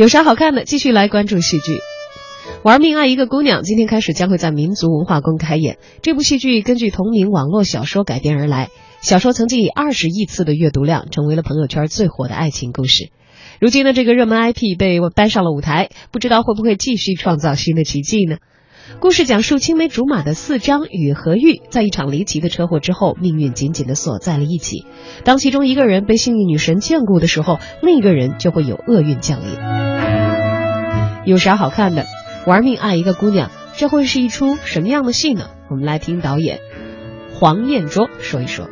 有啥好看的？继续来关注戏剧。玩命爱一个姑娘，今天开始将会在民族文化宫开演。这部戏剧根据同名网络小说改编而来，小说曾经以二十亿次的阅读量，成为了朋友圈最火的爱情故事。如今的，这个热门 IP 被搬上了舞台，不知道会不会继续创造新的奇迹呢？故事讲述青梅竹马的四张与何玉，在一场离奇的车祸之后，命运紧紧的锁在了一起。当其中一个人被幸运女神眷顾的时候，另一个人就会有厄运降临。有啥好看的？玩命爱一个姑娘，这会是一出什么样的戏呢？我们来听导演黄彦卓说一说。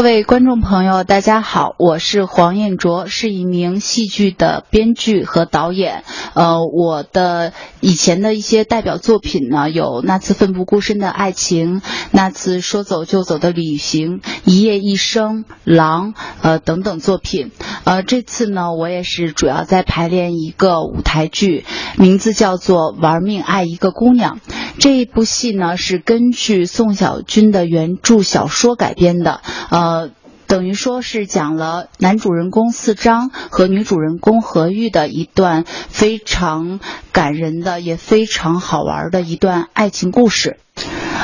各位观众朋友，大家好，我是黄彦卓，是一名戏剧的编剧和导演。呃，我的以前的一些代表作品呢，有《那次奋不顾身的爱情》，《那次说走就走的旅行》，《一夜一生》，《狼》呃等等作品。呃，这次呢，我也是主要在排练一个舞台剧，名字叫做《玩命爱一个姑娘》。这一部戏呢，是根据宋小军的原著小说改编的。呃，等于说是讲了男主人公四章和女主人公何玉的一段非常感人的，也非常好玩的一段爱情故事。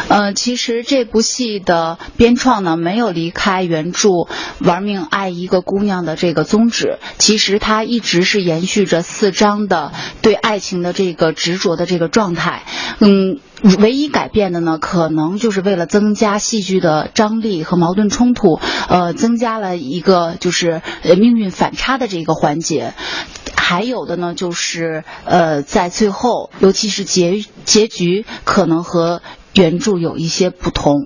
呃，其实这部戏的编创呢，没有离开原著“玩命爱一个姑娘”的这个宗旨。其实它一直是延续着四章的对爱情的这个执着的这个状态。嗯，唯一改变的呢，可能就是为了增加戏剧的张力和矛盾冲突，呃，增加了一个就是命运反差的这个环节。还有的呢，就是呃，在最后，尤其是结结局，可能和。原著有一些不同。